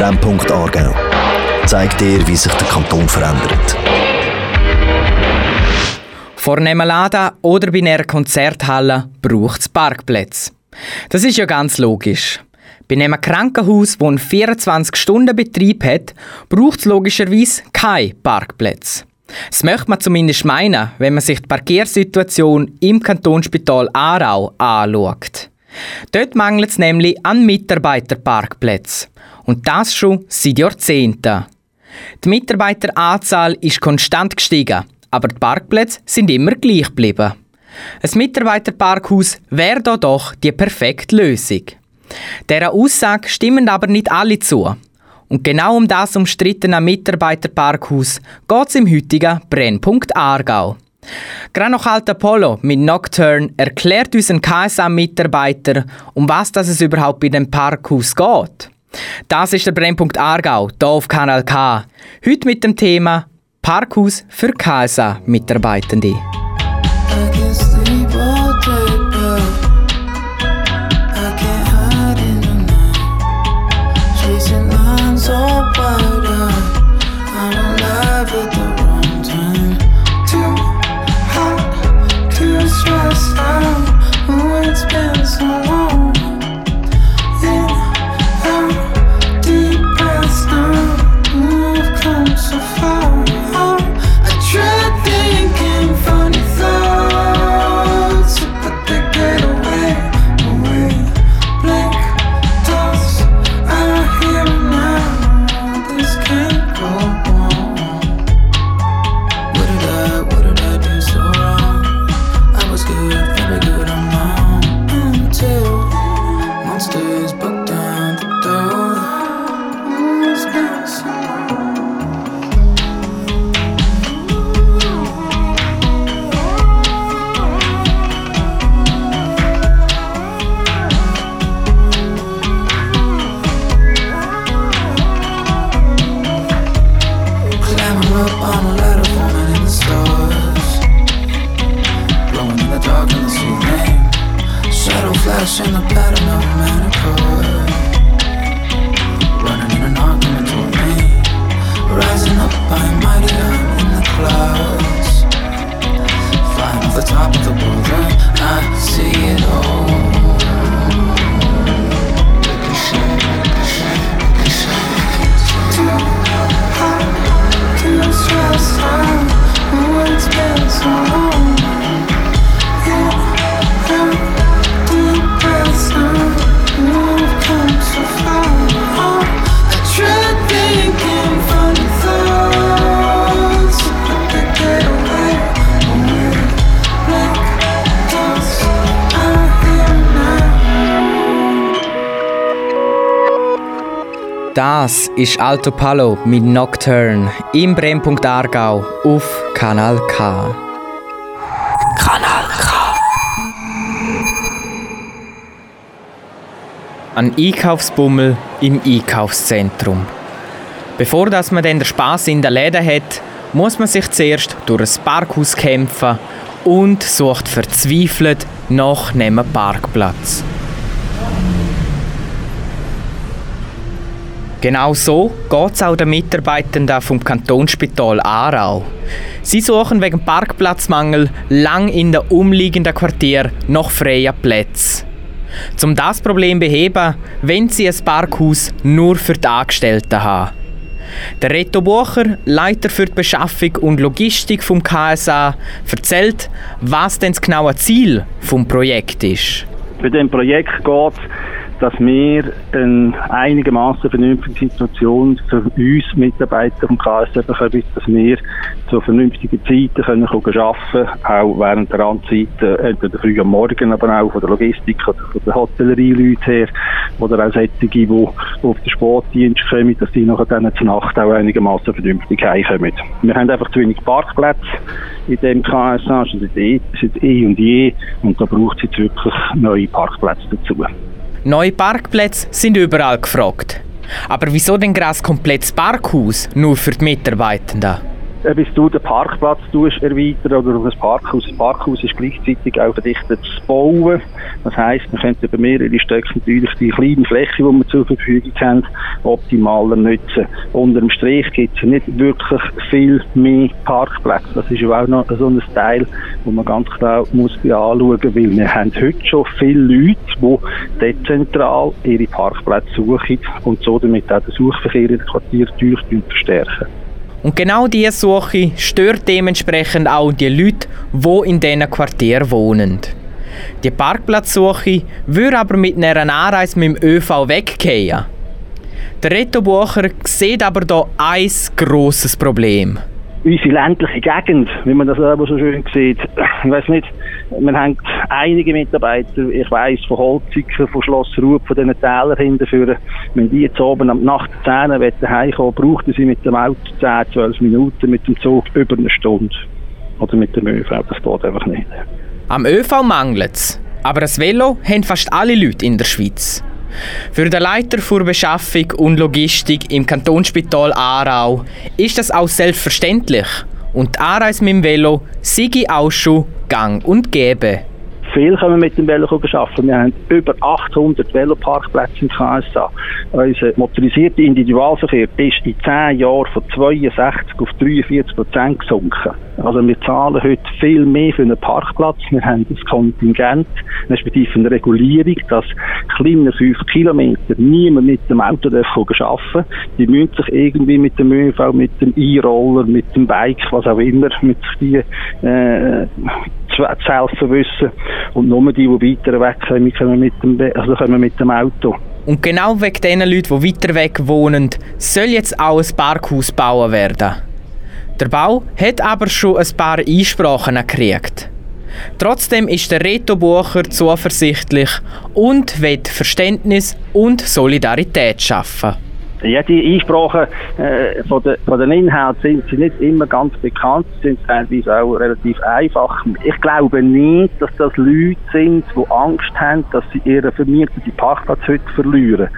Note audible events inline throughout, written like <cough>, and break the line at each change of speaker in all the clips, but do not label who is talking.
Brennpunkt Aargau zeigt dir, wie sich der Kanton verändert.
Vor einem Laden oder bei einer Konzerthalle braucht es Parkplätze. Das ist ja ganz logisch. Bei einem Krankenhaus, das einen 24-Stunden-Betrieb hat, braucht es logischerweise keine Parkplätze. Das möchte man zumindest meinen, wenn man sich die Parkiersituation im Kantonsspital Aarau anschaut. Dort mangelt es nämlich an Mitarbeiterparkplätzen. Und das schon seit Jahrzehnten. Die Mitarbeiteranzahl ist konstant gestiegen, aber die Parkplätze sind immer gleich geblieben. Ein Mitarbeiterparkhaus wäre da doch die perfekte Lösung. Dieser Aussage stimmen aber nicht alle zu. Und genau um das umstrittene Mitarbeiterparkhaus geht es im heutigen Brennpunkt Aargau. Gerade noch Alter Polo mit Nocturne erklärt uns ein KSA-Mitarbeiter, um was das es überhaupt bei dem Parkhaus geht. Das ist der Brennpunkt Aargau, hier auf Kanal K. Heute mit dem Thema Parkhaus für KSA-Mitarbeitende. Ist Alto Palo mit Nocturne im Brennpunkt Aargau auf Kanal K. Kanal K. Ein Einkaufsbummel im Einkaufszentrum. Bevor dass man dann den Spaß in den Läden hat, muss man sich zuerst durch ein Parkhaus kämpfen und sucht verzweifelt nach einem Parkplatz. Genau so geht es auch den Mitarbeitenden vom Kantonsspital Aarau. Sie suchen wegen Parkplatzmangel lang in den umliegenden Quartieren nach freien Plätzen. Um das Problem beheben, wenn sie ein Parkhaus nur für die Angestellten haben. Der Reto Bucher, Leiter für die Beschaffung und Logistik vom KSA, erzählt, was denn das genaue Ziel des Projekts ist.
Bei dem Projekt geht es dass wir eine einigermaßen vernünftige Situation für uns Mitarbeiter vom KSF bekommen, dass wir zu vernünftigen Zeiten können arbeiten können, auch während der Randzeiten, entweder früh am Morgen, aber auch von der Logistik oder von der Hotellerie-Leute her, oder auch solche, die auf den Sportdienst kommen, dass die nachher dann zur Nacht auch einigermaßen vernünftig heimkommen. Wir haben einfach zu wenig Parkplätze in dem KSA, schon seit eh und je, und da braucht es jetzt wirklich neue Parkplätze dazu.
Neue Parkplätze sind überall gefragt. Aber wieso denn gerade ein komplettes Parkhaus nur für die Mitarbeitenden?
Äh, bis du den Parkplatz erweitern oder auf ein Parkhaus. Das Parkhaus ist gleichzeitig auch verdichtet zu bauen. Das heisst, man könnte über mehrere Stöcke natürlich die kleine Fläche, die wir zur Verfügung haben, optimaler nutzen. Unter dem Strich gibt es nicht wirklich viel mehr Parkplätze. Das ist auch noch so ein Teil, wo man ganz klar muss anschauen weil wir haben heute schon viele Leute, die dezentral ihre Parkplätze suchen und so damit auch den Suchverkehr in den Quartieren verstärken.
Und genau diese Suche stört dementsprechend auch die Leute, die in diesen Quartieren wohnen. Die Parkplatzsuche würde aber mit einer Anreise mit dem ÖV weggehen. Der Reto Bucher sieht aber hier ein grosses Problem
unsere ländliche Gegend, wie man das aber so schön sieht. Ich weiß nicht, man hat einige Mitarbeiter, ich weiß von Holziker, von Schloss Rupp, von diesen Tälern hinterführen, wenn die jetzt oben am Nacht 10 Uhr heimkommen, brauchten sie mit dem Auto 10, 12 Minuten, mit dem Zug über eine Stunde. Oder mit dem ÖV, das geht einfach nicht.
Am ÖV mangelt es, aber ein Velo haben fast alle Leute in der Schweiz. Für den Leiter für Beschaffung und Logistik im Kantonsspital Aarau ist das auch selbstverständlich und die Anreise mit dem Velo sei auch schon gang und gäbe.
Viel können wir mit dem Velo arbeiten. Wir haben über 800 Veloparkplätze im KSA. Unser motorisierter Individualverkehr ist in 10 Jahren von 62 auf 43 Prozent gesunken. Also wir zahlen heute viel mehr für einen Parkplatz. Wir haben das Kontingent, respektive eine Regulierung, dass kleiner 5 Kilometer niemand mit dem Auto arbeiten darf. Die müssen sich irgendwie mit dem ÖV, mit dem E-Roller, mit dem Bike, was auch immer, mit die äh, zu wissen. Und nur die, die weiter weg kommen, kommen mit dem, also kommen mit dem Auto.
Und genau wegen den Leuten, die weiter weg wohnen, soll jetzt auch ein Parkhaus gebaut werden. Der Bau hat aber schon ein paar Einsprachen gekriegt. Trotzdem ist der Reto Bucher zuversichtlich und will Verständnis und Solidarität schaffen.
Ja, die Einsprachen äh, von, de, von den Inhalten sind sie nicht immer ganz bekannt, sind teilweise auch relativ einfach. Ich glaube nicht, dass das Leute sind, die Angst haben, dass sie ihren vermieteten Parkplatz heute verlieren.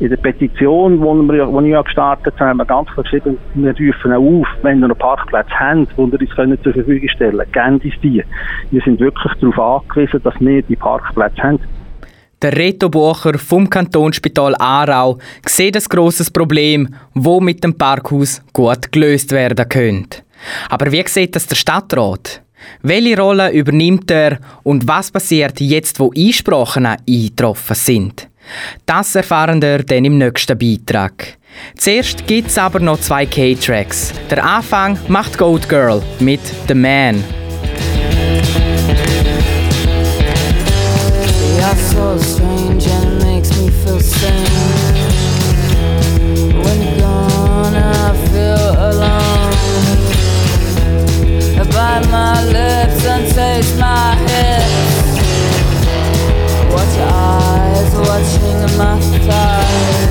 In der Petition, die wir, die ich gestartet habe, haben wir ganz klar geschrieben, wir rufen auch auf, wenn ihr einen Parkplatz habt, den ihr uns können zur Verfügung stellen könnt, gebt uns die. Wir sind wirklich darauf angewiesen, dass wir die Parkplätze haben.
Der Reto Bucher vom Kantonsspital Aarau sieht ein grosses Problem, wo mit dem Parkhaus gut gelöst werden könnte. Aber wie sieht das der Stadtrat? Welche Rolle übernimmt er und was passiert jetzt, wo Einsprachen eingetroffen sind? Das erfahren wir dann im nächsten Beitrag. Zuerst gibt es aber noch zwei K-Tracks. Der Anfang macht Goat Girl mit The Man. shakes my head. Eyes watching my thighs.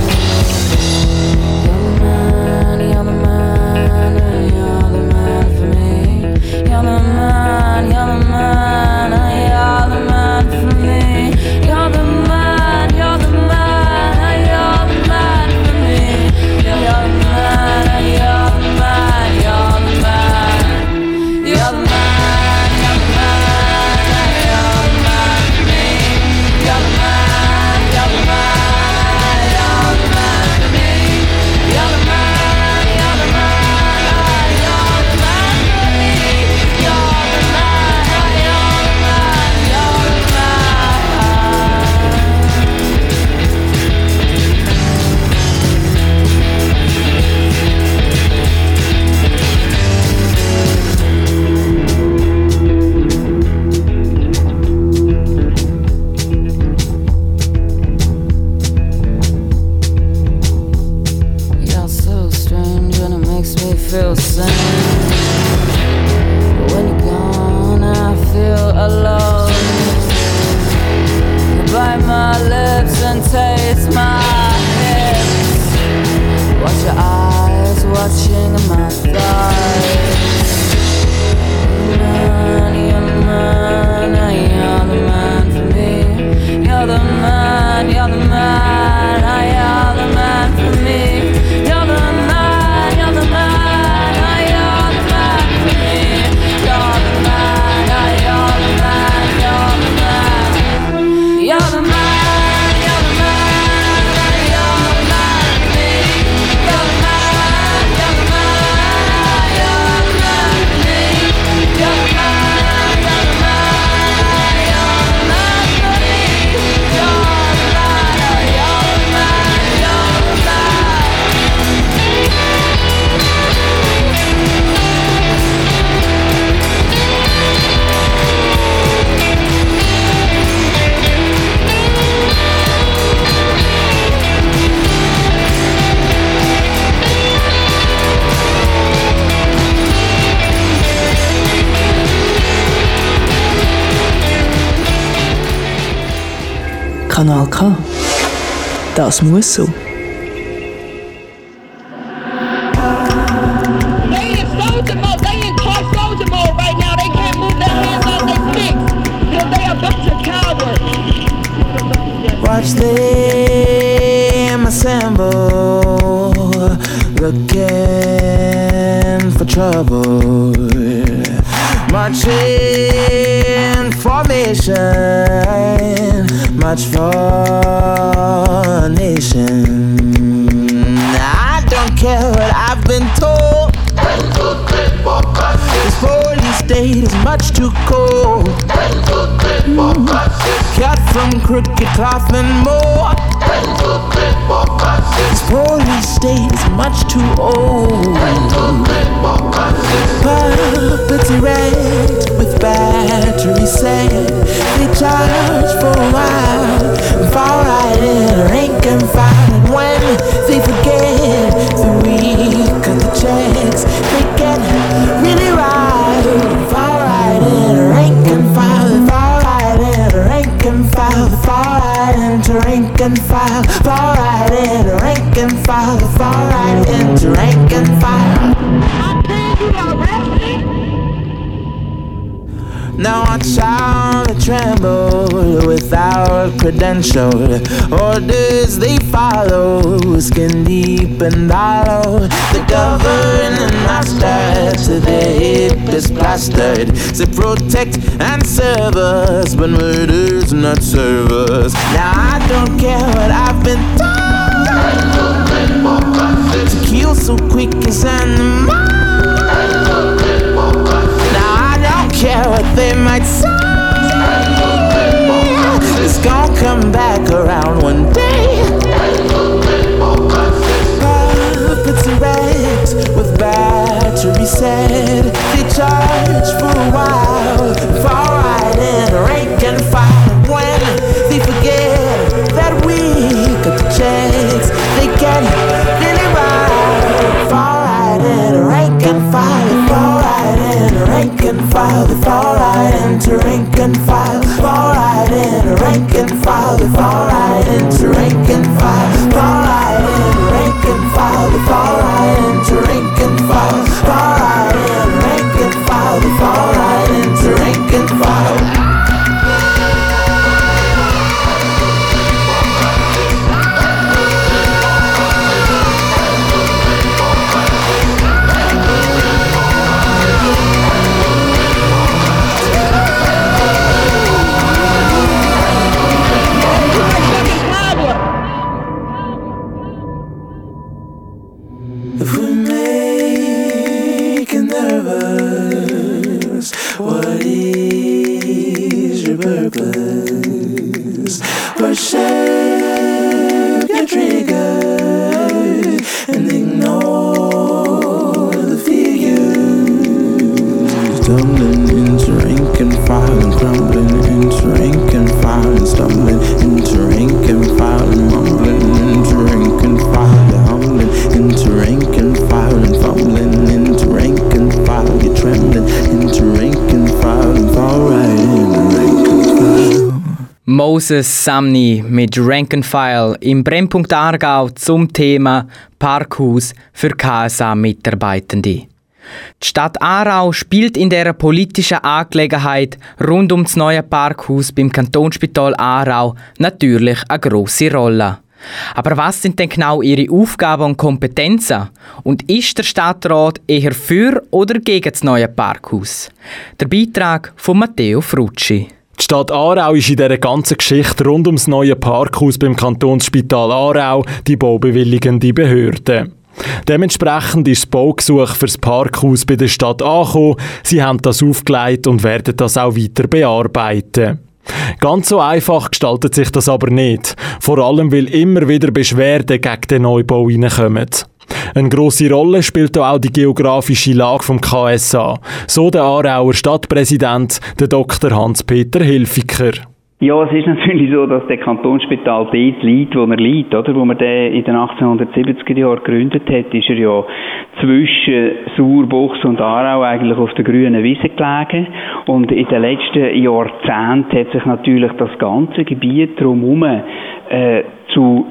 Kanal K. Das muss so.
Much too cold. Cut from crooked cloth and more. This police state is much too old. Puppets erect with battery set. They charge for a while without orders they follow, skin deep and hollow. The governing master to their hip is plastered to protect and serve us, but murder's not serve us. Now I don't care what I've been told to kill so quick as animals. Now I don't care what they might say. Back around one day. Puppets erect with battery set. They charge for a while, fall right in, rank and file. When they forget that week of the checks, they get really right. Fall right in, rank and file. And file. They fall right into rank and file. Fall right in, rank and file. They fall right into rank and file. Fall right in, rank and file. They fall right into rank and file. Fall right in, rank and file. They fall right into rank and file.
Moses Samni mit Rank and File im Brennpunkt Aargau zum Thema Parkhaus für KSA-Mitarbeitende. Die Stadt Aarau spielt in der politischen Angelegenheit rund um das neue Parkhaus beim Kantonsspital Aarau natürlich eine grosse Rolle. Aber was sind denn genau ihre Aufgaben und Kompetenzen? Und ist der Stadtrat eher für oder gegen das neue Parkhaus? Der Beitrag von Matteo Frucci.
Die Stadt Aarau ist in dieser ganzen Geschichte rund ums neue Parkhaus beim Kantonsspital Aarau die baubewilligende Behörde. Dementsprechend ist das Baugesuch für das Parkhaus bei der Stadt angekommen. Sie haben das aufgelegt und werden das auch weiter bearbeiten. Ganz so einfach gestaltet sich das aber nicht. Vor allem, weil immer wieder Beschwerden gegen den Neubau reinkommen. Eine grosse Rolle spielt auch die geografische Lage vom KSA. So der Aarauer Stadtpräsident, der Dr. Hans-Peter Hilfiger.
Ja, es ist natürlich so, dass der Kantonsspital dort liegt, wo er liegt, oder? Wo man den in den 1870er Jahren gegründet hat, ist er ja zwischen Sauerbuchs und Aarau eigentlich auf der grünen Wiese gelegen. Und in den letzten Jahrzehnten hat sich natürlich das ganze Gebiet drumherum äh, zu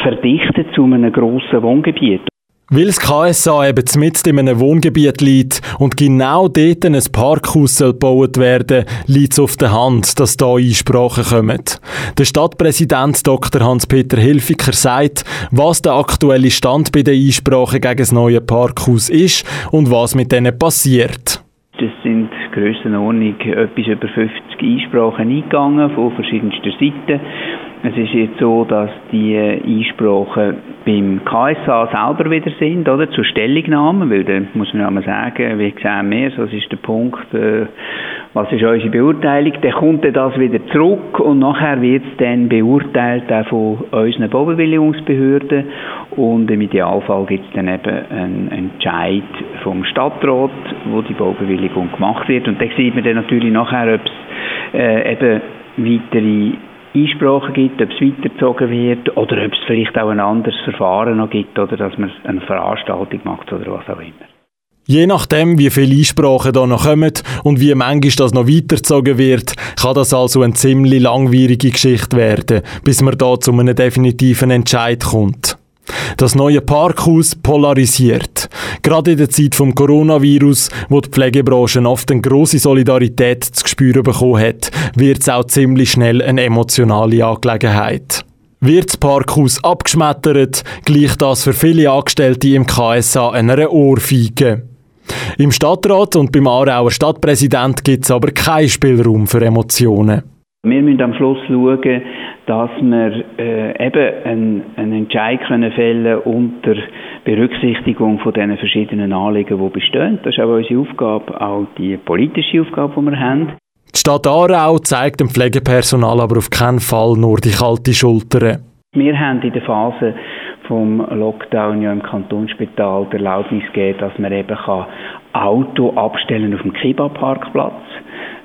verdichtet zu einem grossen Wohngebiet.
Weil das KSA eben mitten in einem Wohngebiet liegt und genau dort ein Parkhaus soll gebaut werden, liegt es auf der Hand, dass da Einsprachen kommen. Der Stadtpräsident Dr. Hans-Peter Hilfiger sagt, was der aktuelle Stand bei den Einsprachen gegen das neue Parkhaus ist und was mit denen passiert.
Das sind Grössenordnung etwas über 50 Einsprachen eingegangen von verschiedensten Seiten. Es ist jetzt so, dass die Einsprachen beim KSA selber wieder sind, oder? Zur Stellungnahme, weil da muss man ja mal sagen, wie sehen wir es, was ist der Punkt, äh, was ist unsere Beurteilung, dann kommt das wieder zurück und nachher wird es dann beurteilt auch von unseren Baubewilligungsbehörden und im Idealfall gibt es dann eben einen Entscheid vom Stadtrat, wo die Baubewilligung gemacht wird und dann sieht man dann natürlich nachher, ob es äh, eben weitere Einsprachen gibt, ob es weitergezogen wird oder ob es vielleicht auch ein anderes Verfahren noch gibt oder dass man eine Veranstaltung macht oder was auch immer.
Je nachdem, wie viele Einsprachen da noch kommen und wie manchmal das noch weitergezogen wird, kann das also eine ziemlich langwierige Geschichte werden, bis man da zu einem definitiven Entscheid kommt. Das neue Parkhaus polarisiert. Gerade in der Zeit vom Coronavirus, wo die Pflegebranche oft eine grosse Solidarität zu spüren bekommen hat, wird es auch ziemlich schnell eine emotionale Angelegenheit. Wird das Parkhaus abgeschmettert, gleicht das für viele Angestellte im KSA einer Ohrfeige. Im Stadtrat und beim Aarauer Stadtpräsident gibt es aber keinen Spielraum für Emotionen.
Wir müssen am Schluss schauen, dass wir äh, eben einen, einen Entscheid können fällen unter Berücksichtigung von diesen verschiedenen Anliegen, die bestehen. Das ist auch unsere Aufgabe, auch die politische Aufgabe, die wir haben.
Die Stadt Aarau zeigt dem Pflegepersonal aber auf keinen Fall nur die kalte Schulter.
Wir haben in der Phase vom Lockdown ja im Kantonsspital die Erlaubnis gegeben, dass man eben Auto abstellen auf dem Kiba-Parkplatz.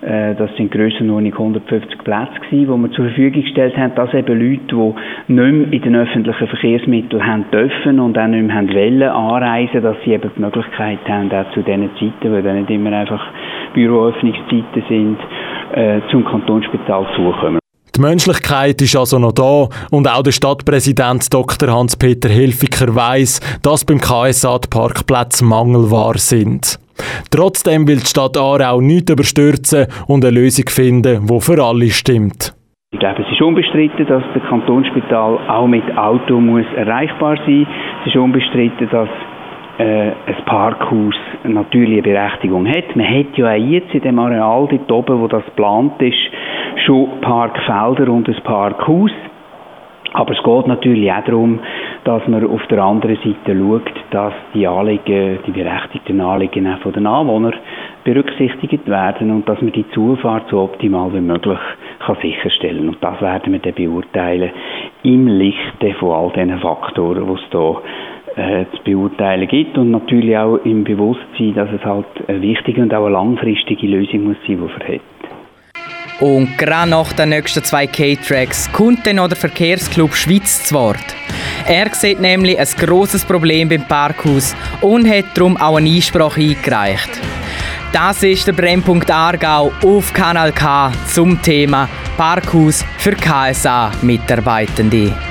Äh, das sind Grössenordnung 150 Plätze gewesen, die wir zur Verfügung gestellt haben, dass eben Leute, die nicht mehr in den öffentlichen Verkehrsmitteln haben dürfen und auch nicht mehr haben wollen anreisen, dass sie eben die Möglichkeit haben, auch zu diesen Zeiten, weil dann nicht immer einfach Büroöffnungszeiten sind, äh, zum Kantonsspital zukommen.
Die Menschlichkeit ist also noch da und auch der Stadtpräsident Dr. Hans-Peter Hilfiger weiß, dass beim KSA die Parkplätze mangelbar sind. Trotzdem will die Stadt Aarau nichts überstürzen und eine Lösung finden, die für alle stimmt.
Ich glaube, es ist unbestritten, dass das Kantonsspital auch mit Auto muss erreichbar sein muss. Es ist unbestritten, dass äh, ein Parkhaus natürlich eine Berechtigung hat. Man hat ja auch jetzt in dem Areal dort oben, wo das geplant ist, schon Parkfelder und ein Parkhaus. Aber es geht natürlich auch darum, dass man auf der anderen Seite schaut, dass die Anliegen, die berechtigten Anliegen auch von den Anwohnern berücksichtigt werden und dass man die Zufahrt so optimal wie möglich kann sicherstellen Und das werden wir dann beurteilen im Lichte von all diesen Faktoren, die es hier äh, zu beurteilen gibt und natürlich auch im Bewusstsein, dass es halt eine wichtige und auch eine langfristige Lösung muss sein, die verhält.
Und gerade nach den nächsten zwei K-Tracks kommt dann noch der Verkehrsclub Schweiz zu Wort. Er sieht nämlich ein grosses Problem beim Parkhaus und hat darum auch eine Einsprache eingereicht. Das ist der Brennpunkt Aargau auf Kanal K zum Thema Parkhaus für KSA-Mitarbeitende.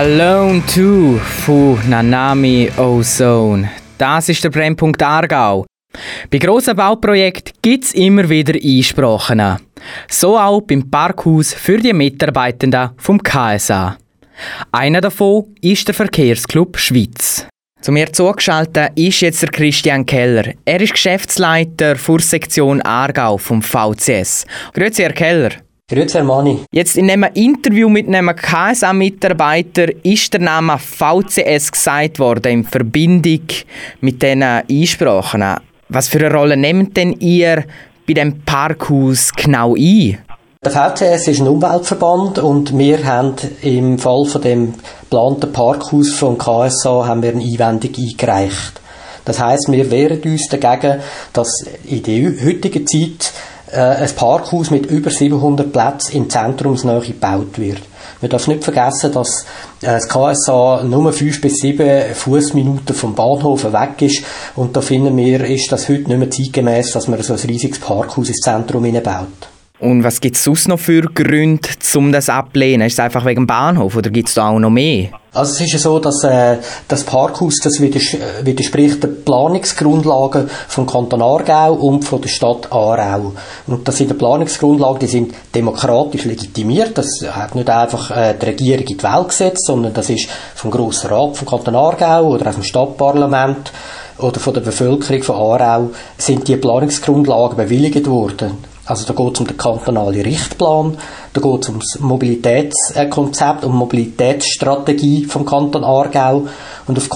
Alone
2 von Nanami Ozone. Das ist der Brennpunkt Aargau. Bei grossen Bauprojekten gibt es immer wieder Einsprachen. So auch beim Parkhaus für die Mitarbeitenden vom KSA. Einer davon ist der Verkehrsclub Schweiz. Zu mir zugeschaltet ist jetzt der Christian Keller. Er ist Geschäftsleiter für Sektion Aargau vom VCS. Grüezi, Herr Keller.
Grüezi, Herr Mani.
Jetzt in einem Interview mit einem KSA-Mitarbeiter ist der Name VCS gesagt worden in Verbindung mit diesen Einsprachen. Was für eine Rolle nehmt denn ihr bei dem Parkhaus genau ein?
Der VCS ist ein Umweltverband und wir haben im Fall von dem geplanten Parkhaus vom KSA haben wir eine Einwendung eingereicht. Das heißt, wir wehren uns dagegen, dass in der heutigen Zeit ein Parkhaus mit über 700 Plätzen in Zentrumsnähe gebaut wird. Man darf nicht vergessen, dass äh, das KSA nur 5 bis 7 Fußminuten vom Bahnhof weg ist und da finden wir, ist das heute nicht mehr zeitgemäß, dass man so ein riesiges Parkhaus ins Zentrum baut.
Und was gibt es sonst noch für Gründe, um das abzulehnen? Ist es einfach wegen dem Bahnhof oder gibt es da auch noch mehr?
Also es ist ja so, dass äh, das Parkhaus das widers widerspricht den Planungsgrundlagen vom Kanton Aargau und von der Stadt Aarau. Und das sind die Planungsgrundlagen, die sind demokratisch legitimiert. Das hat nicht einfach äh, die Regierung in die Welt gesetzt, sondern das ist vom Grossen Rat vom Kanton Aargau oder auch vom Stadtparlament oder von der Bevölkerung von Aarau sind die Planungsgrundlagen bewilligt worden. Also da geht es um den kantonalen Richtplan, da geht es um das Mobilitätskonzept, um Mobilitätsstrategie vom Kanton Aargau. Und auf,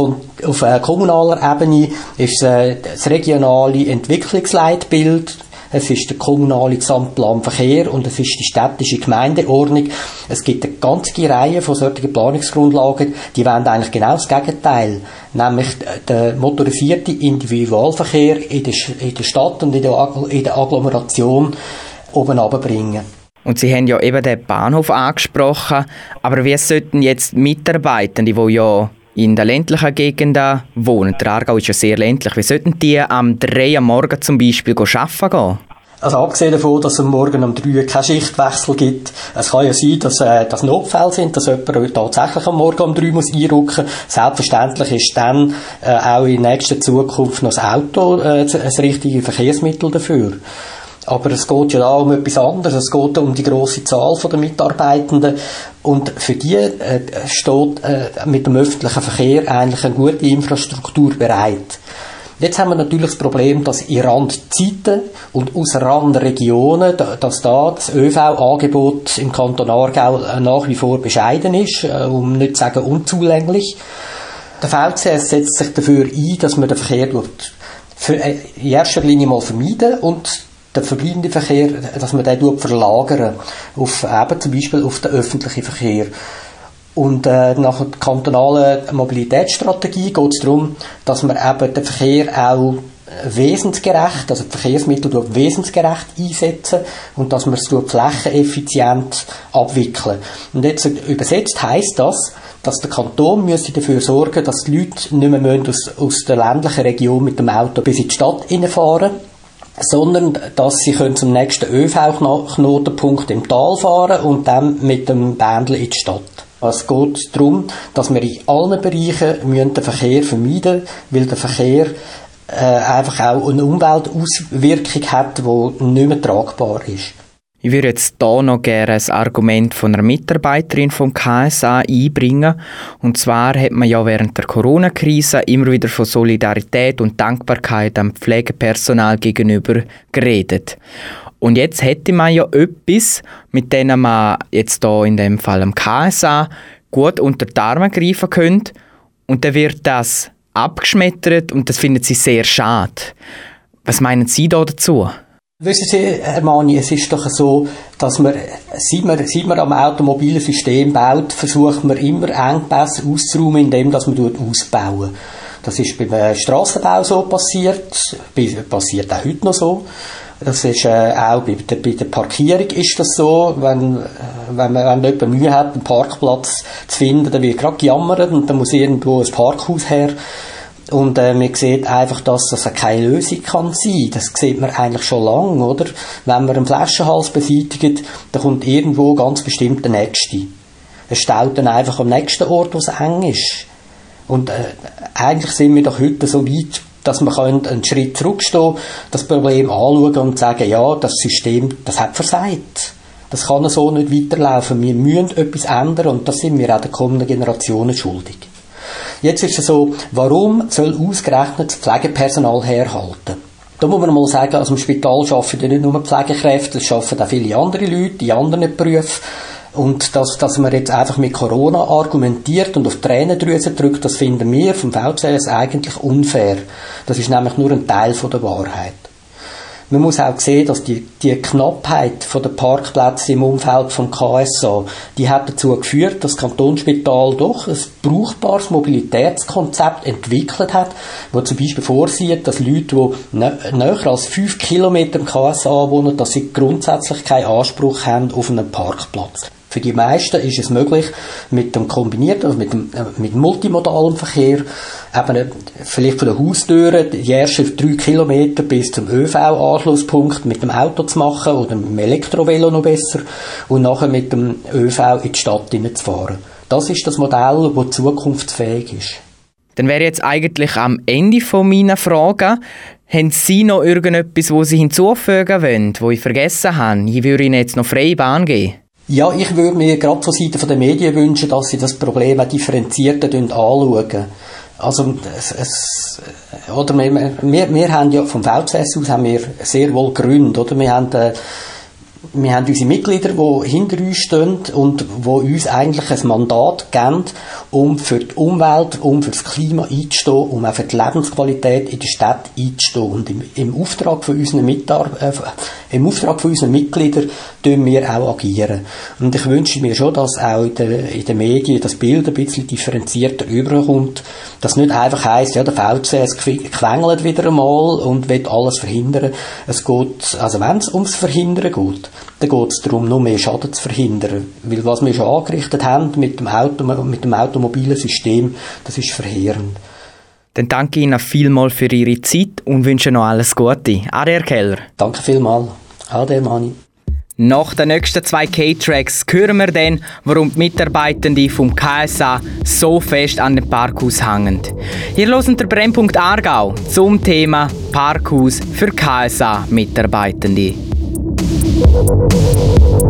auf äh, kommunaler Ebene ist äh, das regionale Entwicklungsleitbild, es ist der kommunale Gesamtplan Verkehr und es ist die städtische Gemeindeordnung. Es gibt eine ganze Reihe von solchen Planungsgrundlagen, die wollen eigentlich genau das Gegenteil, nämlich den motorisierten Individualverkehr in der, in der Stadt und in der, in der Agglomeration oben runterbringen.
Und Sie haben ja eben den Bahnhof angesprochen, aber wie sollten jetzt Mitarbeitende, die ja in den ländlichen Gegenden wohnen, der Aargau ist ja sehr ländlich, wie sollten die am 3 Uhr morgen zum Beispiel arbeiten gehen?
Also abgesehen davon, dass es am Morgen um 3 Uhr keinen Schichtwechsel gibt, es kann ja sein, dass äh, das Notfälle sind, dass jemand tatsächlich am Morgen um 3 Uhr muss einrücken muss. Selbstverständlich ist dann äh, auch in nächster Zukunft noch das Auto äh, das richtige Verkehrsmittel dafür. Aber es geht ja da um etwas anderes. Es geht um die große Zahl der Mitarbeitenden. Und für die äh, steht äh, mit dem öffentlichen Verkehr eigentlich eine gute Infrastruktur bereit. Jetzt haben wir natürlich das Problem, dass in Randzeiten und aus Randregionen, dass da das ÖV-Angebot im Kanton Aargau nach wie vor bescheiden ist, äh, um nicht zu sagen unzulänglich. Der VCS setzt sich dafür ein, dass man den Verkehr für in erster Linie mal vermeiden und den verbleibenden Verkehr, dass man den verlagern auf eben zum Beispiel auf den öffentlichen Verkehr. Und äh, nach der kantonalen Mobilitätsstrategie geht es darum, dass man eben den Verkehr auch wesensgerecht, also die Verkehrsmittel wesensgerecht einsetzen und dass man es flächeneffizient abwickeln. Und jetzt übersetzt heißt das, dass der Kanton müsste dafür sorgen, dass die Leute nicht mehr aus, aus der ländlichen Region mit dem Auto bis in die Stadt fahren sondern dass sie können zum nächsten ÖV-Knotenpunkt im Tal fahren und dann mit dem Bändel in die Stadt. Es geht darum, dass wir in allen Bereichen den Verkehr vermeiden müssen, weil der Verkehr äh, einfach auch eine Umweltauswirkung hat, die nicht mehr tragbar ist.
Ich würde jetzt hier noch gerne ein Argument von einer Mitarbeiterin vom KSA einbringen. Und zwar hat man ja während der Corona-Krise immer wieder von Solidarität und Dankbarkeit am Pflegepersonal gegenüber geredet. Und jetzt hätte man ja etwas, mit dem man jetzt hier in dem Fall am KSA gut unter die Arme greifen könnte. Und dann wird das abgeschmettert und das finden sie sehr schade. Was meinen Sie da dazu?
Wissen Sie, Herr Mani, es ist doch so, dass man, seit man, seit man am automobilen System baut, versucht man immer Engpässe auszuräumen, indem dass man ausbauen. Das ist beim Strassenbau so passiert, passiert auch heute noch so. Das ist äh, auch bei der, bei der Parkierung ist das so, wenn, wenn, man, wenn jemand Mühe hat, einen Parkplatz zu finden, dann wird gerade gejammert und dann muss irgendwo ein Parkhaus her. Und äh, man sieht einfach, dass das keine Lösung kann sein. Das sieht man eigentlich schon lange, oder? Wenn man einen Flaschenhals beseitigt, dann kommt irgendwo ganz bestimmt der Nächste. Es staut dann einfach am nächsten Ort, wo es eng ist. Und äh, eigentlich sind wir doch heute so weit, dass man einen Schritt zurückstehen das Problem anschauen und sagen, ja, das System, das hat versagt. Das kann so nicht weiterlaufen. Wir müssen etwas ändern und das sind wir auch den kommenden Generationen schuldig. Jetzt ist es so, warum soll ausgerechnet das Pflegepersonal herhalten? Da muss man mal sagen, also im Spital arbeiten nicht nur Pflegekräfte, es arbeiten auch viele andere Leute in anderen Berufen. Und dass, dass man jetzt einfach mit Corona argumentiert und auf die Tränendrüse drückt, das finden wir vom VCS eigentlich unfair. Das ist nämlich nur ein Teil von der Wahrheit. Man muss auch sehen, dass die, die Knappheit der Parkplätze im Umfeld vom KSA, die hat dazu geführt, dass das Kantonsspital doch ein brauchbares Mobilitätskonzept entwickelt hat, wo zum Beispiel vorsieht, dass Leute, die nä näher als fünf Kilometer im KSA wohnen, dass sie grundsätzlich keinen Anspruch haben auf einen Parkplatz. Für die meisten ist es möglich, mit dem kombinierten, also mit dem, äh, mit multimodalem Verkehr, eben äh, vielleicht von der Haustüre die ersten drei Kilometer bis zum ÖV-Anschlusspunkt mit dem Auto zu machen oder mit dem Elektrovelo noch besser und nachher mit dem ÖV in die Stadt hineinzufahren. Das ist das Modell, das zukunftsfähig ist.
Dann wäre jetzt eigentlich am Ende von meiner Fragen, haben Sie noch irgendetwas, wo Sie hinzufügen wollen, wo ich vergessen habe? Ich würde Ihnen jetzt noch freie Bahn geben.
Ja, ich würde mir gerade von Seiten der Medien wünschen, dass sie das Problem auch differenzierter anschauen. Also, es, es, oder wir, wir, wir haben ja vom VCS aus haben wir sehr wohl Gründe, oder? Wir haben, äh, wir haben unsere Mitglieder, die hinter uns stehen und die uns eigentlich ein Mandat geben, um für die Umwelt, um für das Klima einzustehen, um auch für die Lebensqualität in der Stadt einzustehen. Und im, im Auftrag von unseren Mitar äh, im Auftrag von unseren Mitgliedern tun wir auch agieren. Und ich wünsche mir schon, dass auch in, der, in den Medien das Bild ein bisschen differenzierter überkommt, dass nicht einfach heisst, ja, der VCS quengelt wieder einmal und will alles verhindern. Es geht, also wenn es ums Verhindern geht, dann geht es darum, nur mehr Schaden zu verhindern. Weil was wir schon angerichtet haben mit dem, Auto, mit dem automobilen System, das ist verheerend.
Dann danke Ihnen vielmals für Ihre Zeit und wünsche noch alles Gute. Herr Keller.
Danke vielmals. Ade, Mani.
Nach den nächsten zwei K-Tracks hören wir dann, warum die Mitarbeitenden vom KSA so fest an dem Parkhaus hängen. Hier hören der Brennpunkt Aargau zum Thema Parkhaus für KSA-Mitarbeitende.
Thank you.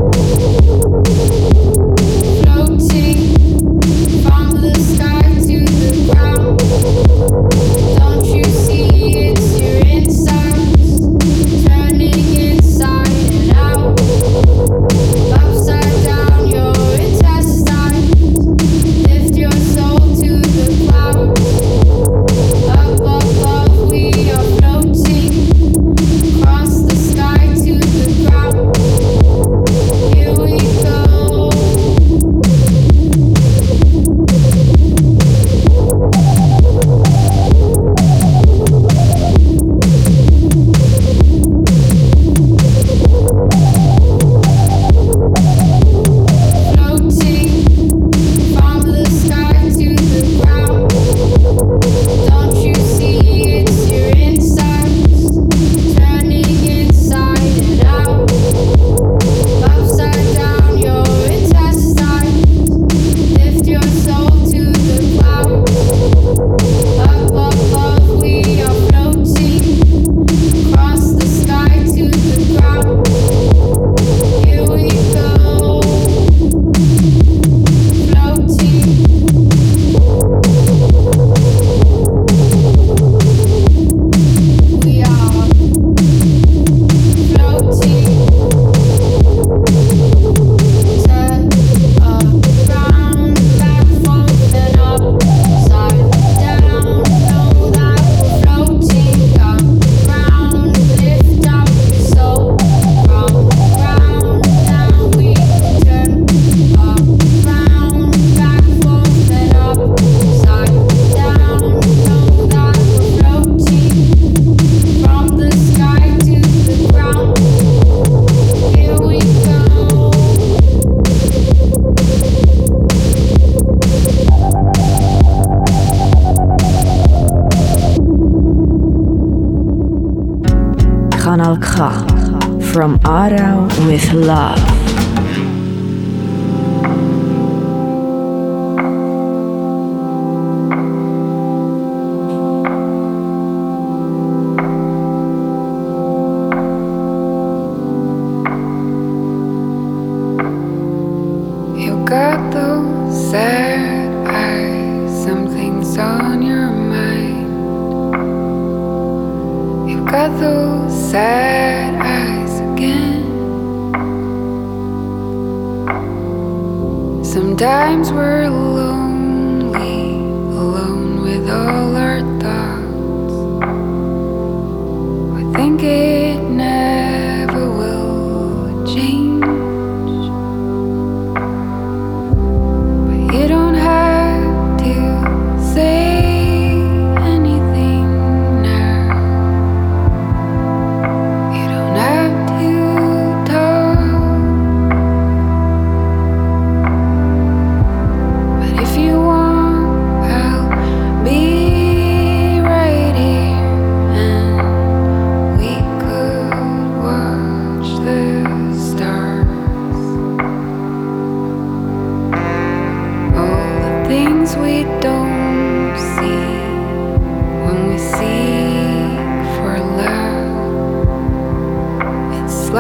Love.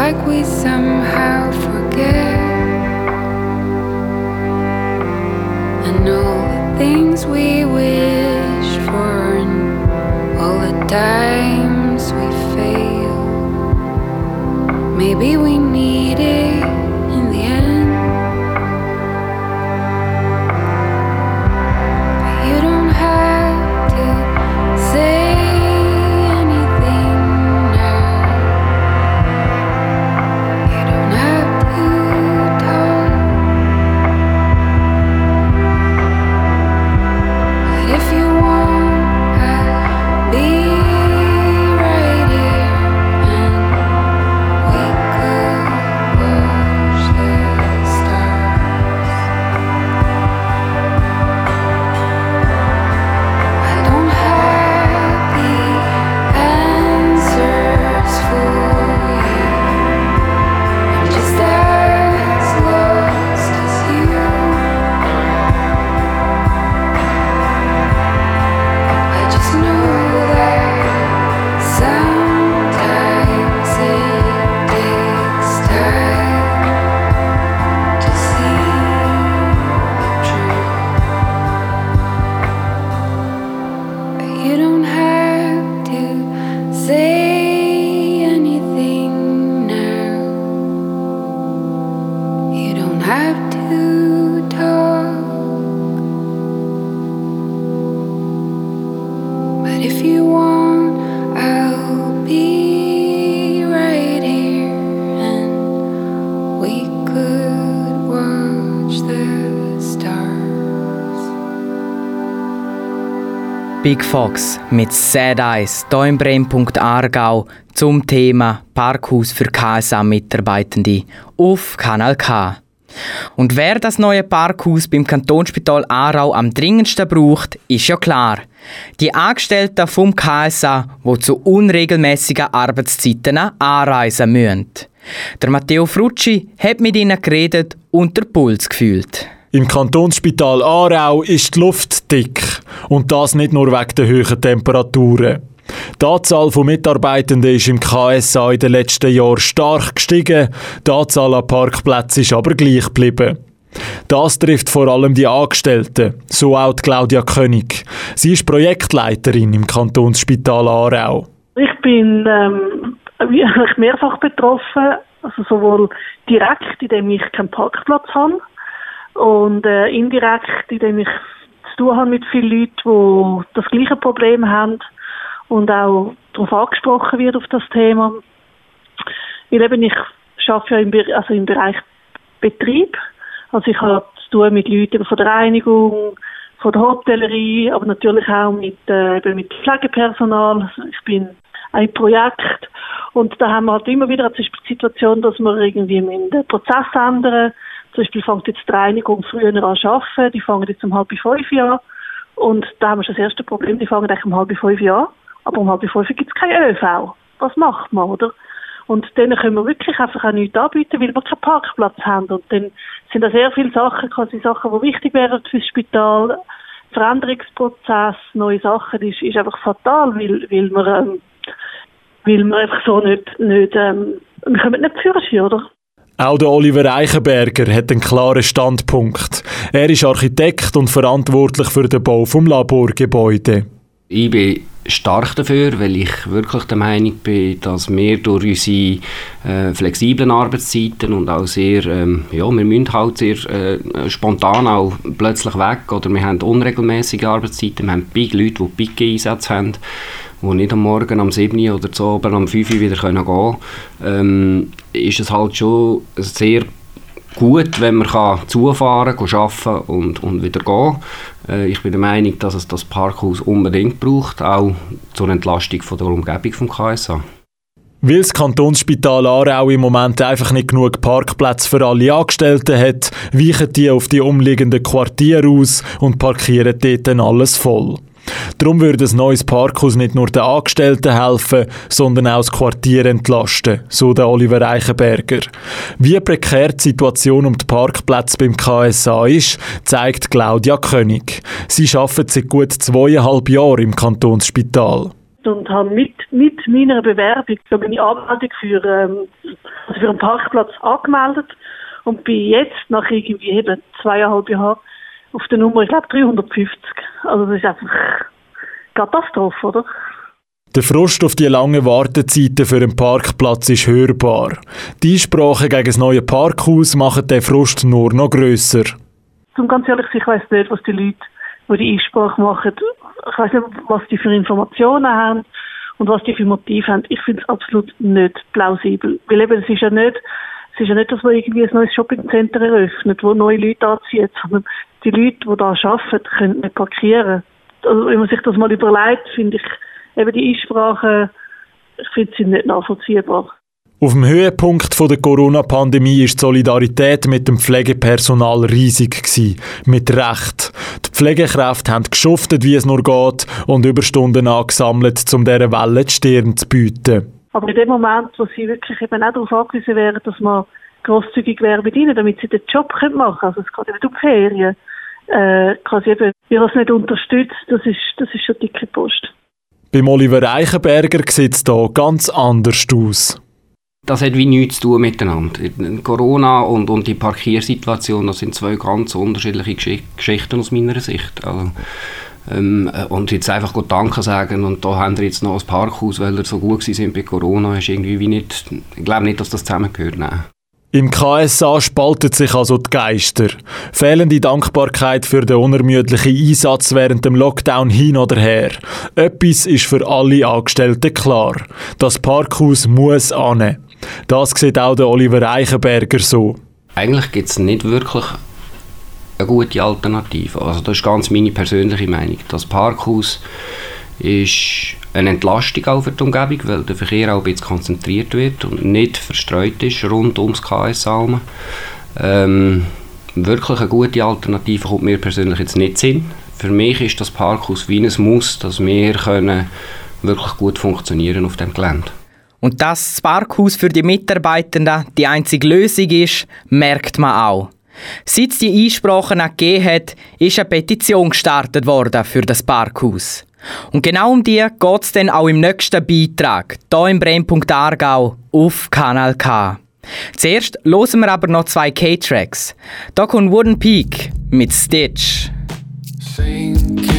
Like we somehow forget. And all the things we wish for, and all the times we fail. Maybe we
Big Fox mit Sad Eyes hier im Brennpunkt zum Thema Parkhaus für KSA-Mitarbeitende auf Kanal K. Und wer das neue Parkhaus beim Kantonsspital Aarau am dringendsten braucht, ist ja klar. Die Angestellten vom KSA, die zu unregelmäßigen Arbeitszeiten anreisen müssen. Der Matteo Frucci hat mit ihnen geredet und der Puls gefühlt.
Im Kantonsspital Aarau ist die Luft dick. Und das nicht nur wegen der hohen Temperaturen. Die Anzahl von Mitarbeitenden ist im KSA in den letzten Jahren stark gestiegen, die Anzahl an Parkplätzen ist aber gleich geblieben. Das trifft vor allem die Angestellten, so auch Claudia König. Sie ist Projektleiterin im Kantonsspital Aarau.
Ich bin ähm, mehrfach betroffen, also sowohl direkt, indem ich keinen Parkplatz habe, und äh, indirekt, indem ich zu tun habe mit vielen Leuten, die das gleiche Problem haben und auch darauf angesprochen wird auf das Thema. Weil eben ich arbeite ja im, also im Bereich Betrieb, also ich habe zu tun mit Leuten von der Reinigung, von der Hotellerie, aber natürlich auch mit, äh, eben mit Pflegepersonal. Also ich bin ein Projekt und da haben wir halt immer wieder die Situation, dass wir irgendwie den Prozess ändern. Zum Beispiel fängt jetzt die Reinigung früher an zu arbeiten, die fangen jetzt um halb fünf an und da haben wir schon das erste Problem, die fangen eigentlich um halb fünf an, aber um halb fünf gibt es kein ÖV. Was macht man, oder? Und denen können wir wirklich einfach auch nichts anbieten, weil wir keinen Parkplatz haben. Und dann sind da sehr viele Sachen, quasi Sachen, die wichtig wären fürs Spital. Veränderungsprozess, neue Sachen, ist, ist einfach fatal, weil, weil wir, ähm, weil wir einfach so nicht, nicht, ähm, wir können nicht führen, oder?
Auch der Oliver Eichenberger hat einen klaren Standpunkt. Er ist Architekt und verantwortlich für den Bau vom Laborgebäude.
Ich bin stark dafür, weil ich wirklich der Meinung bin, dass wir durch unsere äh, flexiblen Arbeitszeiten und auch sehr, ähm, ja, wir müssen halt sehr äh, spontan auch plötzlich weg oder wir haben unregelmäßige Arbeitszeiten, wir haben Big Leute, die Big-Einsätze haben, die nicht am Morgen am 7 Uhr oder so, aber am 5 Uhr wieder können gehen ähm, ist es halt schon sehr gut, wenn man kann zufahren kann, arbeiten und, und wieder gehen. Äh, ich bin der Meinung, dass es das Parkhaus unbedingt braucht, auch zur Entlastung von der Umgebung vom KSA.
Weil das Kantonsspital Aarau im Moment einfach nicht genug Parkplätze für alle Angestellten hat, weichen die auf die umliegenden Quartiere aus und parkieren dort dann alles voll. Darum würde ein neues Parkhaus nicht nur den Angestellten helfen, sondern auch das Quartier entlasten, so der Oliver Eichenberger. Wie prekär die Situation um die Parkplätze beim KSA ist, zeigt Claudia König. Sie arbeitet seit gut zweieinhalb Jahren im Kantonsspital.
und habe mit, mit meiner Bewerbung so eine Anmeldung für, ähm, also für einen Parkplatz angemeldet und bin jetzt nach irgendwie eben zweieinhalb Jahren auf der Nummer, ich glaube 350. Also das ist einfach Katastrophe, oder?
Der Frust auf die langen Wartezeiten für einen Parkplatz ist hörbar. Die Einsprachen gegen das neue Parkhaus machen den Frust nur noch grösser.
Zum ganz ehrlich, ich weiß nicht, was die Leute, die die Einsprache machen, ich weiß nicht, was die für Informationen haben und was die für Motive haben. Ich finde es absolut nicht plausibel. Weil eben, es ist ja nicht, es ist ja nicht, dass man irgendwie ein neues Shoppingcenter eröffnet, wo neue Leute anzieht, sondern die Leute, die da arbeiten, können nicht parkieren. Also, wenn man sich das mal überlegt, finde ich, eben die Einsprachen, ich finde sie nicht nachvollziehbar.
Auf dem Höhepunkt der Corona-Pandemie ist die Solidarität mit dem Pflegepersonal riesig gewesen. Mit Recht. Die Pflegekräfte haben geschuftet, wie es nur geht, und Überstunden angesammelt, um dieser Welle die Stirn zu bieten.
Aber in dem Moment, wo sie wirklich eben auch darauf angewiesen wären, dass man grosszügig wäre mit ihnen, damit sie den Job machen können, also es geht eben um Ferien, äh, quasi eben, wie das nicht unterstützt, das ist, das ist schon dicke Post.
Beim Oliver Eichenberger sieht es hier ganz anders aus.
Das hat wie nichts zu tun miteinander. Corona und, und die Parkiersituation, das sind zwei ganz unterschiedliche Gesch Geschichten aus meiner Sicht. Also, ähm, und jetzt einfach gut Danke sagen und da haben wir jetzt noch ein Parkhaus, weil wir so gut sind bei Corona, ist irgendwie wie nicht, ich glaube nicht, dass das zusammengehört. Nein.
Im KSA spalten sich also die Geister. Fehlende Dankbarkeit für den unermüdlichen Einsatz während dem Lockdown hin oder her. Etwas ist für alle Angestellten klar. Das Parkhaus muss annehmen. Das sieht auch der Oliver Eichenberger so.
Eigentlich gibt es nicht wirklich eine gute Alternative. Also das ist ganz meine persönliche Meinung. Das Parkhaus ist eine Entlastung auch für die Umgebung, weil der Verkehr auch ein bisschen konzentriert wird und nicht verstreut ist rund ums KS Almen. Ähm, wirklich eine gute Alternative kommt mir persönlich jetzt nicht Sinn. Für mich ist das Parkhaus wie ein Muss, dass wir können wirklich gut funktionieren auf dem Gelände.
Und dass das Parkhaus für die Mitarbeitenden die einzige Lösung ist, merkt man auch. Seit es die Einsprachen gegeben hat, ist eine Petition gestartet worden für das Parkhaus. Und genau um die geht es dann auch im nächsten Beitrag, hier im Brennpunkt Aargau auf Kanal K. Zuerst hören wir aber noch zwei K-Tracks. Da kommt Wooden Peak mit Stitch.
Sinking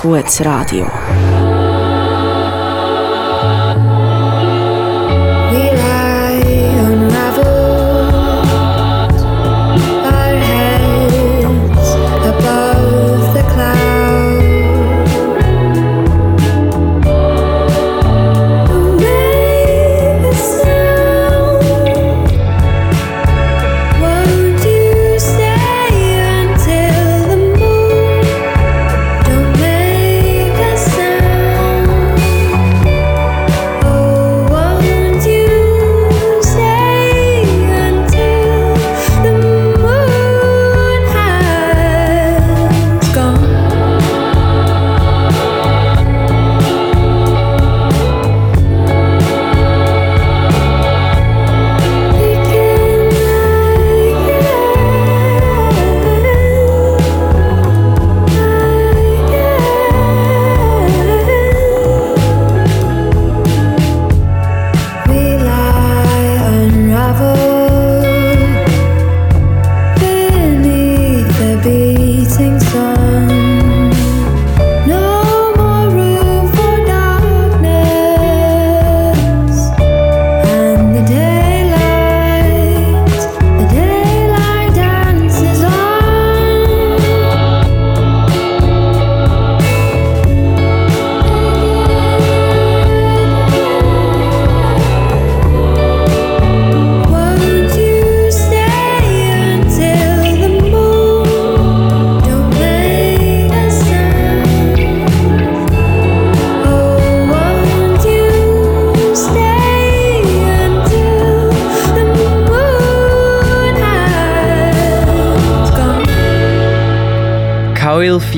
gutes Radio.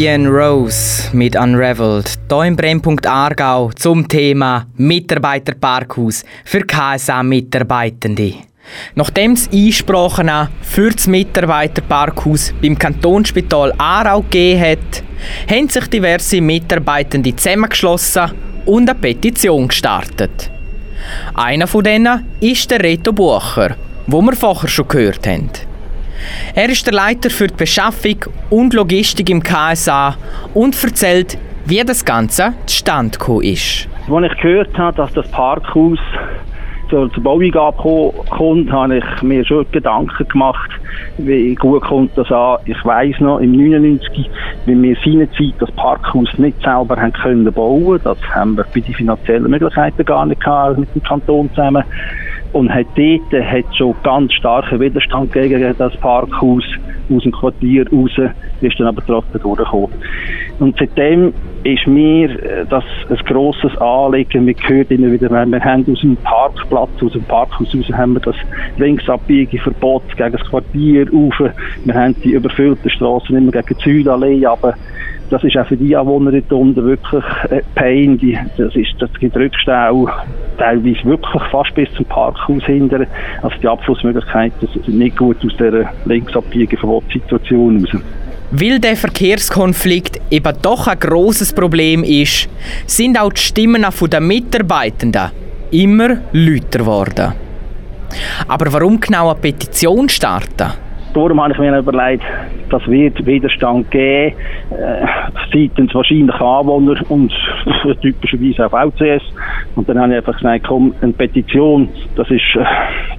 Fien Rose mit Unraveled, hier im Brennpunkt Aargau zum Thema Mitarbeiterparkhaus für KSA-Mitarbeitende. Nachdem es Einsprachen für das Mitarbeiterparkhaus beim Kantonsspital Aarau gegeben hat, haben sich diverse Mitarbeitende zusammengeschlossen und eine Petition gestartet. Einer von denen ist der Reto Bucher, wo wir vorher schon gehört haben. Er ist der Leiter für die Beschaffung und Logistik im KSA und erzählt, wie das Ganze zustande gekommen ist.
Als ich gehört habe, dass das Parkhaus zur, zur Baueingabe kommt, habe ich mir schon Gedanken gemacht, wie gut kommt das an. Ich weiss noch, im 99, wie wir seinerzeit das Parkhaus nicht selber haben können bauen, das haben wir bei den finanziellen Möglichkeiten gar nicht gehabt, mit dem Kanton zusammen. Und hat dort hat schon ganz starken Widerstand gegen das Parkhaus aus dem Quartier raus, ist dann aber trotzdem durchgekommen. Und seitdem ist mir äh, das ein grosses Anliegen. Wir hören immer wieder, wir haben aus dem Parkplatz, aus dem Parkhaus raus, haben wir das Linksabbiege-Verbot gegen das Quartier rauf. Wir haben die überfüllten Straßen immer gegen die Südallee, aber das ist auch für die Anwohner dort unten wirklich äh, Pain. Die, das, ist, das gibt Rückstau, teilweise wirklich fast bis zum Parkhaus hinter. Also die Abflussmöglichkeiten sind nicht gut aus dieser Linksabbiege-Verbotssituation raus.
Weil der Verkehrskonflikt eben doch ein großes Problem ist, sind auch die Stimmen der Mitarbeitenden immer lauter geworden. Aber warum genau eine Petition starten?
Darum habe ich mir überlegt, das wird Widerstand geben, äh, seitens wahrscheinlich Anwohner und <laughs> typischerweise auch VCS. Und dann habe ich einfach gesagt, komm, eine Petition, das ist, äh,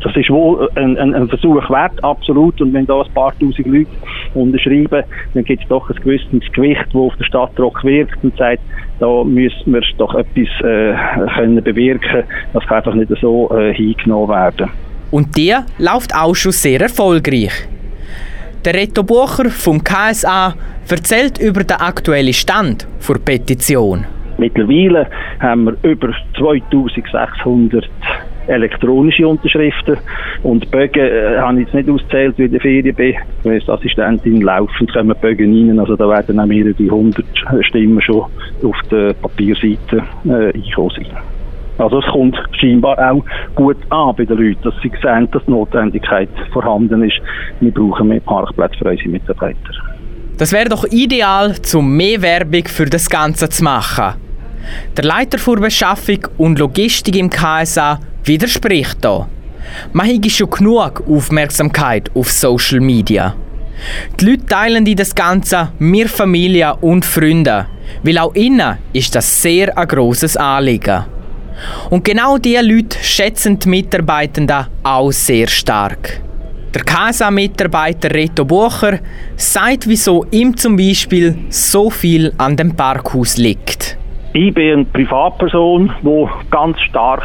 das ist wohl ein, ein, ein Versuch wert, absolut. Und wenn da ein paar tausend Leute unterschreiben, dann gibt es doch ein gewisses Gewicht, das auf der Stadtrock wirkt und sagt, da müssen wir doch etwas äh, können bewirken. Das kann einfach nicht so äh, hingenommen werden.
Und die läuft auch schon sehr erfolgreich. Der Reto Bucher vom KSA erzählt über den aktuellen Stand der Petition.
Mittlerweile haben wir über 2600 elektronische Unterschriften und Bögen äh, habe ich jetzt nicht ausgezählt, wie der Ferien bin. Als Assistentin laufend kommen Bögen rein, also da werden auch mehrere hundert Stimmen schon auf der Papierseite äh, eingekommen sein. Also es kommt scheinbar auch gut an bei den Leuten, dass sie sehen, dass die Notwendigkeit vorhanden ist. Wir brauchen mehr Parkplätze für unsere Mitarbeiter.
Das wäre doch ideal, um mehr Werbung für das Ganze zu machen. Der Leiter für Beschaffung und Logistik im KSA widerspricht da. Man habe schon genug Aufmerksamkeit auf Social Media. Die Leute teilen in das Ganze mir Familie und Freunde, weil auch ihnen ist das sehr ein grosses Anliegen. Und genau diese Leute schätzen die Mitarbeitenden auch sehr stark. Der KSA-Mitarbeiter Reto Bucher sagt, wieso ihm zum Beispiel so viel an dem Parkhaus liegt.
Ich bin eine Privatperson, die ganz stark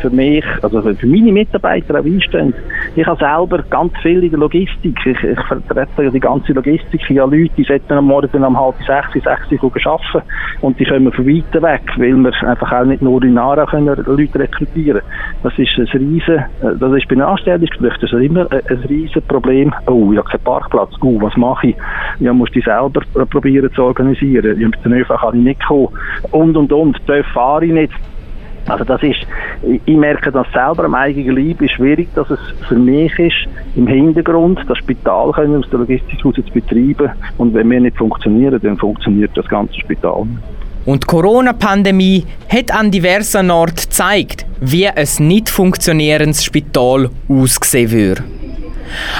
für mich, also für meine Mitarbeiter auch einsteht. Ich habe selber ganz viel in der Logistik. Ich, ich vertrete die ganze Logistik. Ich habe Leute, die sollten am Morgen um halb sechs, sechs Uhr arbeiten und die kommen von weit weg, weil wir einfach auch nicht nur in Nara können Leute rekrutieren Das ist ein riesen, das ist bei den Anstellungsgesprächen das ist immer ein, riesen Problem. Oh, ich habe keinen Parkplatz. Oh, was mache ich? Ja, muss ich selber probieren zu organisieren. Ja, mit den ÖV kann ich nicht kommen. Und, und, und. Dort fahre ich nicht. Also das ist, ich merke das selber am eigenen Leib, wie schwierig dass es für mich ist, im Hintergrund das Spital können aus der Logistik zu betreiben. Und wenn wir nicht funktionieren, dann funktioniert das ganze Spital nicht.
Und die Corona-Pandemie hat an diversen Orten gezeigt, wie ein nicht funktionierendes Spital aussehen würde.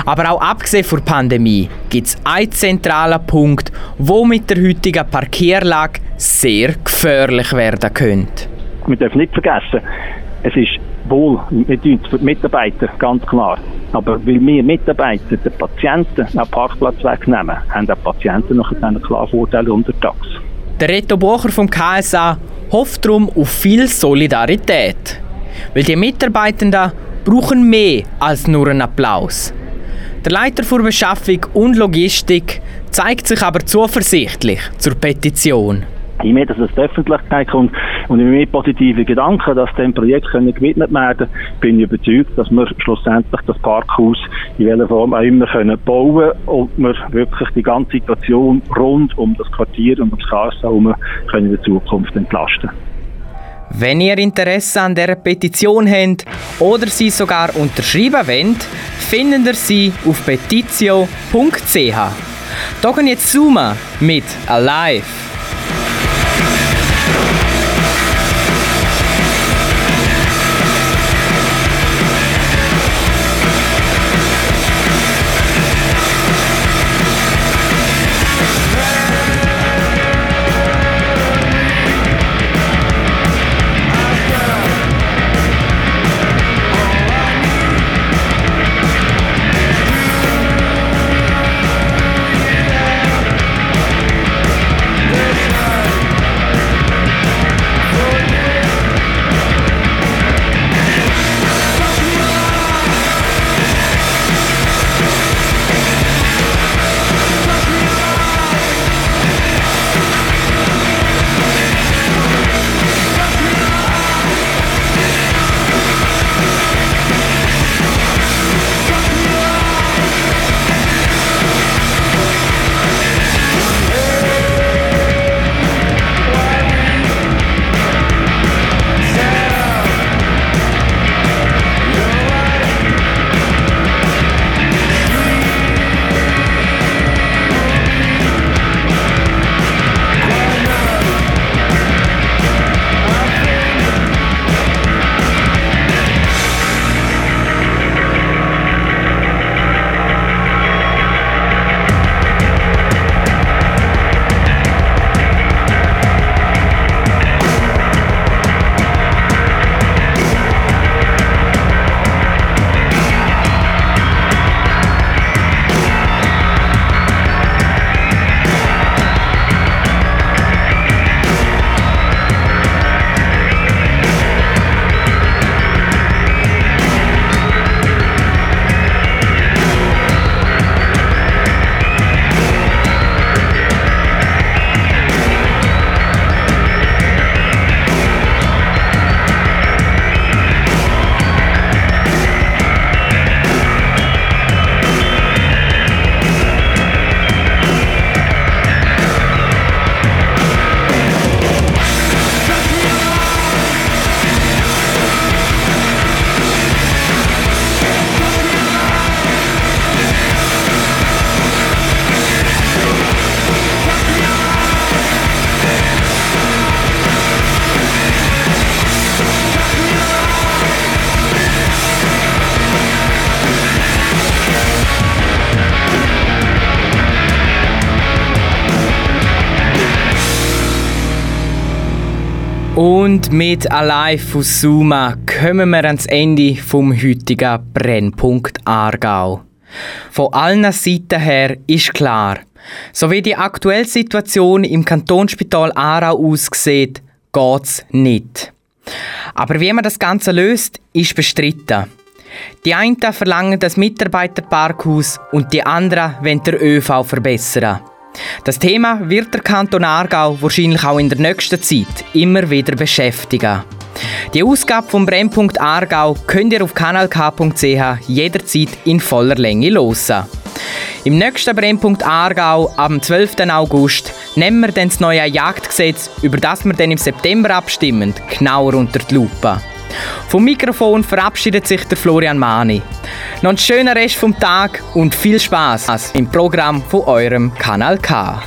Aber auch abgesehen von der Pandemie gibt es einen zentralen Punkt, wo mit der heutigen Parkierlage sehr gefährlich werden könnte.
Wir dürfen nicht vergessen, es ist wohl mit uns, für die Mitarbeiter, ganz klar. Aber weil wir Mitarbeiter den Patienten einen Parkplatz wegnehmen, haben die Patienten noch einen klaren Vorteil untertags.
Der Reto Bucher vom KSA hofft darum auf viel Solidarität. Weil die Mitarbeitenden brauchen mehr als nur einen Applaus. Der Leiter für Beschaffung und Logistik zeigt sich aber zuversichtlich zur Petition.
Je mehr dass es in die Öffentlichkeit kommt und je mehr positive Gedanken, dass dem Projekt können gewidmet werden bin ich überzeugt, dass wir schlussendlich das Parkhaus in welcher Form auch immer können bauen und wir wirklich die ganze Situation rund um das Quartier und ums KSA herum können in der Zukunft entlasten.
Wenn ihr Interesse an dieser Petition habt oder sie sogar unterschreiben wollt, findet ihr sie auf petitio.ch. Gehen jetzt zoomen mit Alive. Mit Alive aus Suma kommen wir ans Ende vom heutigen Brennpunkt Aargau. Von allen Seiten her ist klar, so wie die aktuelle Situation im Kantonsspital Aarau aussieht, geht's nicht. Aber wie man das Ganze löst, ist bestritten. Die einen verlangen das Mitarbeiterparkhaus und die anderen wollen den ÖV verbessern. Das Thema wird der Kanton Aargau wahrscheinlich auch in der nächsten Zeit immer wieder beschäftigen. Die Ausgabe vom Brennpunkt Aargau könnt ihr auf kanalk.ch jederzeit in voller Länge hören. Im nächsten Brennpunkt Aargau am 12. August nehmen wir dann das neue Jagdgesetz, über das wir dann im September abstimmen, genauer unter die Lupe. Vom Mikrofon verabschiedet sich der Florian Mani. Noch einen schönen Rest vom Tag und viel Spaß im Programm von eurem Kanal K.